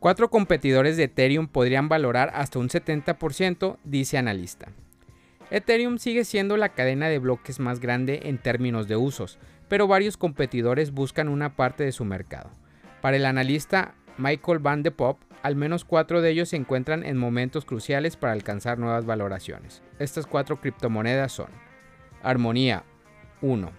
Cuatro competidores de Ethereum podrían valorar hasta un 70%, dice analista. Ethereum sigue siendo la cadena de bloques más grande en términos de usos, pero varios competidores buscan una parte de su mercado. Para el analista Michael Van de Pop, al menos cuatro de ellos se encuentran en momentos cruciales para alcanzar nuevas valoraciones. Estas cuatro criptomonedas son Armonía 1.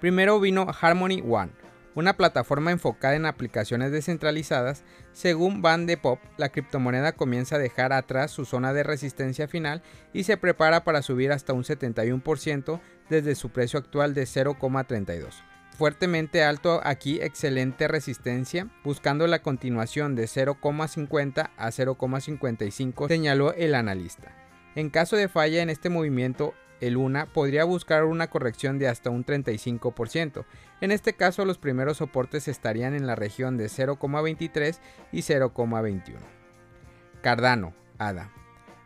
Primero vino Harmony One, una plataforma enfocada en aplicaciones descentralizadas, según Van de Pop, la criptomoneda comienza a dejar atrás su zona de resistencia final y se prepara para subir hasta un 71% desde su precio actual de 0,32. Fuertemente alto aquí, excelente resistencia, buscando la continuación de 0,50 a 0,55, señaló el analista. En caso de falla en este movimiento, el UNA podría buscar una corrección de hasta un 35%. En este caso, los primeros soportes estarían en la región de 0,23 y 0,21. Cardano, ADA.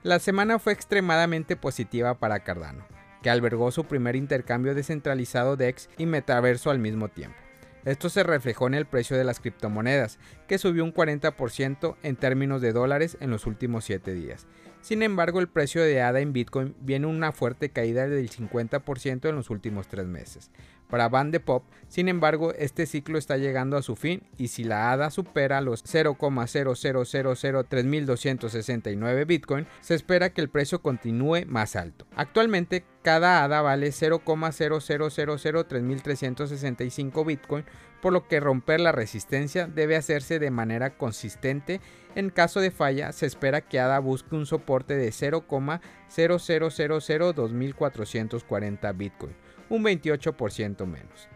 La semana fue extremadamente positiva para Cardano, que albergó su primer intercambio descentralizado DEX y metaverso al mismo tiempo. Esto se reflejó en el precio de las criptomonedas, que subió un 40% en términos de dólares en los últimos 7 días. Sin embargo, el precio de ADA en Bitcoin viene una fuerte caída del 50% en los últimos 3 meses. Para Van de Pop, sin embargo, este ciclo está llegando a su fin y si la ADA supera los 0,0003269 Bitcoin, se espera que el precio continúe más alto. Actualmente, cada ADA vale 0,0003365 Bitcoin, por lo que romper la resistencia debe hacerse de manera consistente. En caso de falla, se espera que ADA busque un soporte de 0,0002440 Bitcoin un 28% menos.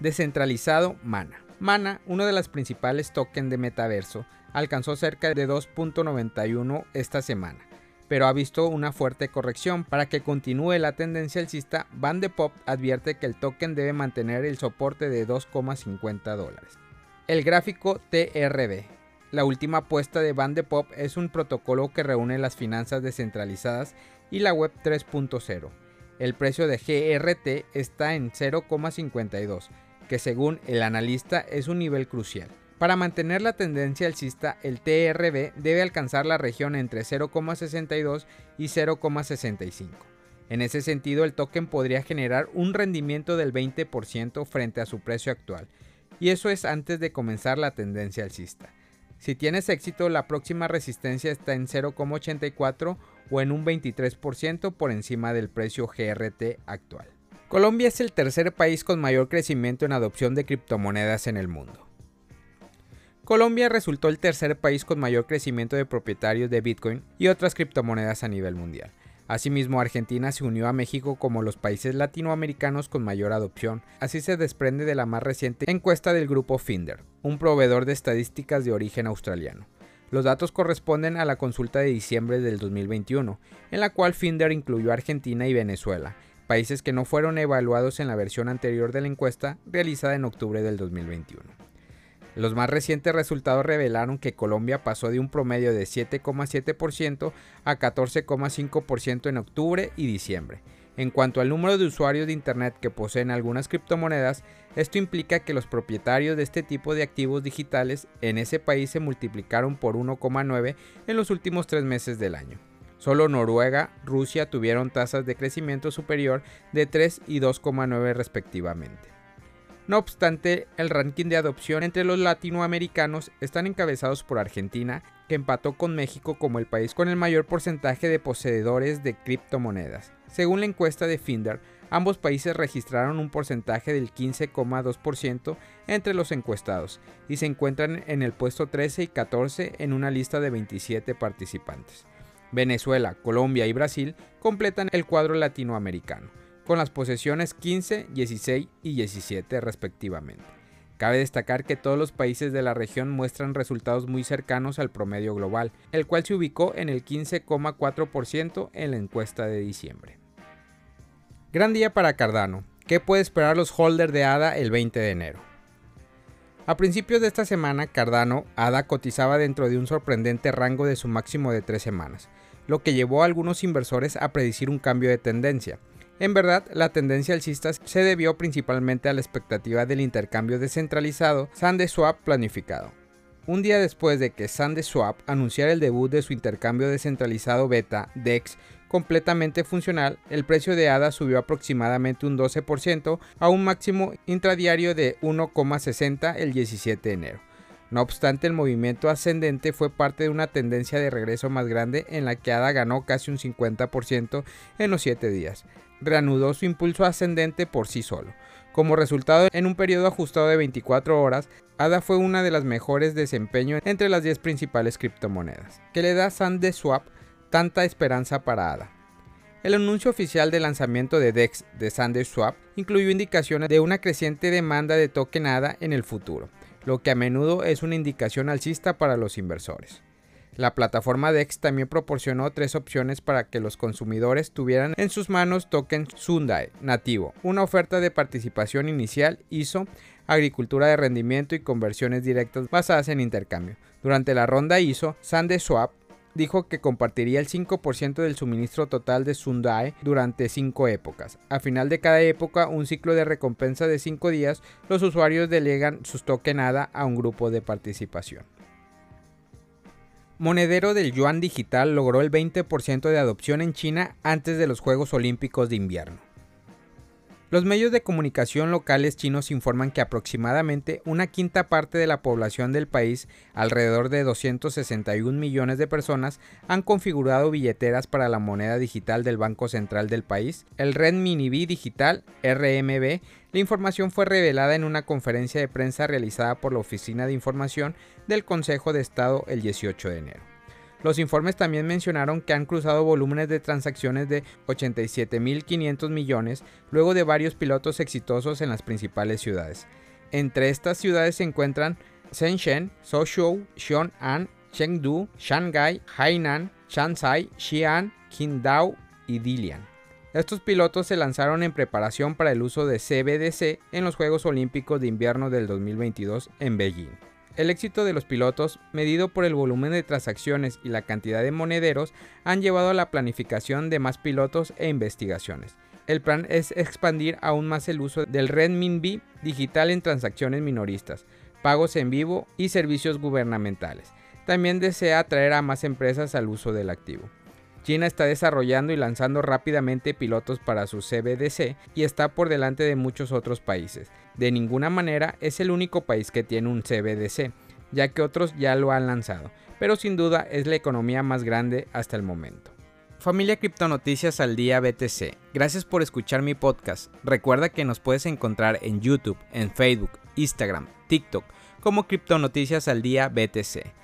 Descentralizado Mana. Mana, uno de los principales tokens de metaverso, alcanzó cerca de 2.91 esta semana, pero ha visto una fuerte corrección. Para que continúe la tendencia alcista, Van de advierte que el token debe mantener el soporte de 2,50 dólares. El gráfico TRB. La última apuesta de Van de es un protocolo que reúne las finanzas descentralizadas y la web 3.0 el precio de GRT está en 0,52, que según el analista es un nivel crucial. Para mantener la tendencia alcista, el TRB debe alcanzar la región entre 0,62 y 0,65. En ese sentido, el token podría generar un rendimiento del 20% frente a su precio actual, y eso es antes de comenzar la tendencia alcista. Si tienes éxito, la próxima resistencia está en 0,84 o en un 23% por encima del precio GRT actual. Colombia es el tercer país con mayor crecimiento en adopción de criptomonedas en el mundo. Colombia resultó el tercer país con mayor crecimiento de propietarios de Bitcoin y otras criptomonedas a nivel mundial. Asimismo, Argentina se unió a México como los países latinoamericanos con mayor adopción, así se desprende de la más reciente encuesta del grupo Finder, un proveedor de estadísticas de origen australiano. Los datos corresponden a la consulta de diciembre del 2021, en la cual Finder incluyó a Argentina y Venezuela, países que no fueron evaluados en la versión anterior de la encuesta realizada en octubre del 2021. Los más recientes resultados revelaron que Colombia pasó de un promedio de 7,7% a 14,5% en octubre y diciembre, en cuanto al número de usuarios de Internet que poseen algunas criptomonedas, esto implica que los propietarios de este tipo de activos digitales en ese país se multiplicaron por 1,9 en los últimos tres meses del año. Solo Noruega, Rusia tuvieron tasas de crecimiento superior de 3 y 2,9 respectivamente. No obstante, el ranking de adopción entre los latinoamericanos están encabezados por Argentina, que empató con México como el país con el mayor porcentaje de poseedores de criptomonedas. Según la encuesta de Finder, ambos países registraron un porcentaje del 15,2% entre los encuestados y se encuentran en el puesto 13 y 14 en una lista de 27 participantes. Venezuela, Colombia y Brasil completan el cuadro latinoamericano, con las posesiones 15, 16 y 17 respectivamente. Cabe destacar que todos los países de la región muestran resultados muy cercanos al promedio global, el cual se ubicó en el 15,4% en la encuesta de diciembre. Gran día para Cardano. ¿Qué puede esperar los holders de ADA el 20 de enero? A principios de esta semana, Cardano ADA cotizaba dentro de un sorprendente rango de su máximo de tres semanas, lo que llevó a algunos inversores a predecir un cambio de tendencia. En verdad, la tendencia alcista se debió principalmente a la expectativa del intercambio descentralizado SandeSwap planificado. Un día después de que SandeSwap anunciara el debut de su intercambio descentralizado beta DEX completamente funcional, el precio de ADA subió aproximadamente un 12% a un máximo intradiario de 1,60 el 17 de enero. No obstante, el movimiento ascendente fue parte de una tendencia de regreso más grande en la que ADA ganó casi un 50% en los 7 días. Reanudó su impulso ascendente por sí solo. Como resultado, en un periodo ajustado de 24 horas, ADA fue una de las mejores desempeño entre las 10 principales criptomonedas, que le da SandeSwap tanta esperanza para ADA. El anuncio oficial de lanzamiento de DEX de SandeSwap incluyó indicaciones de una creciente demanda de token ADA en el futuro, lo que a menudo es una indicación alcista para los inversores. La plataforma DEX también proporcionó tres opciones para que los consumidores tuvieran en sus manos token Sundae nativo, una oferta de participación inicial ISO, agricultura de rendimiento y conversiones directas basadas en intercambio. Durante la ronda ISO, SandeSwap dijo que compartiría el 5% del suministro total de Sundae durante 5 épocas. A final de cada época, un ciclo de recompensa de 5 días, los usuarios delegan sus token ADA a un grupo de participación. Monedero del yuan digital logró el 20% de adopción en China antes de los Juegos Olímpicos de invierno. Los medios de comunicación locales chinos informan que aproximadamente una quinta parte de la población del país, alrededor de 261 millones de personas, han configurado billeteras para la moneda digital del Banco Central del país, el Renminbi Digital RMB. La información fue revelada en una conferencia de prensa realizada por la Oficina de Información del Consejo de Estado el 18 de enero. Los informes también mencionaron que han cruzado volúmenes de transacciones de 87.500 millones luego de varios pilotos exitosos en las principales ciudades. Entre estas ciudades se encuentran Shenzhen, Suzhou, Xi'an, Chengdu, Shanghai, Hainan, Shanxi, Xi'an, Qingdao y Dilian. Estos pilotos se lanzaron en preparación para el uso de CBDC en los Juegos Olímpicos de Invierno del 2022 en Beijing. El éxito de los pilotos, medido por el volumen de transacciones y la cantidad de monederos, han llevado a la planificación de más pilotos e investigaciones. El plan es expandir aún más el uso del renminbi digital en transacciones minoristas, pagos en vivo y servicios gubernamentales. También desea atraer a más empresas al uso del activo. China está desarrollando y lanzando rápidamente pilotos para su CBDC y está por delante de muchos otros países. De ninguna manera es el único país que tiene un CBDC, ya que otros ya lo han lanzado, pero sin duda es la economía más grande hasta el momento. Familia Criptonoticias al Día BTC, gracias por escuchar mi podcast. Recuerda que nos puedes encontrar en YouTube, en Facebook, Instagram, TikTok como Criptonoticias al Día BTC.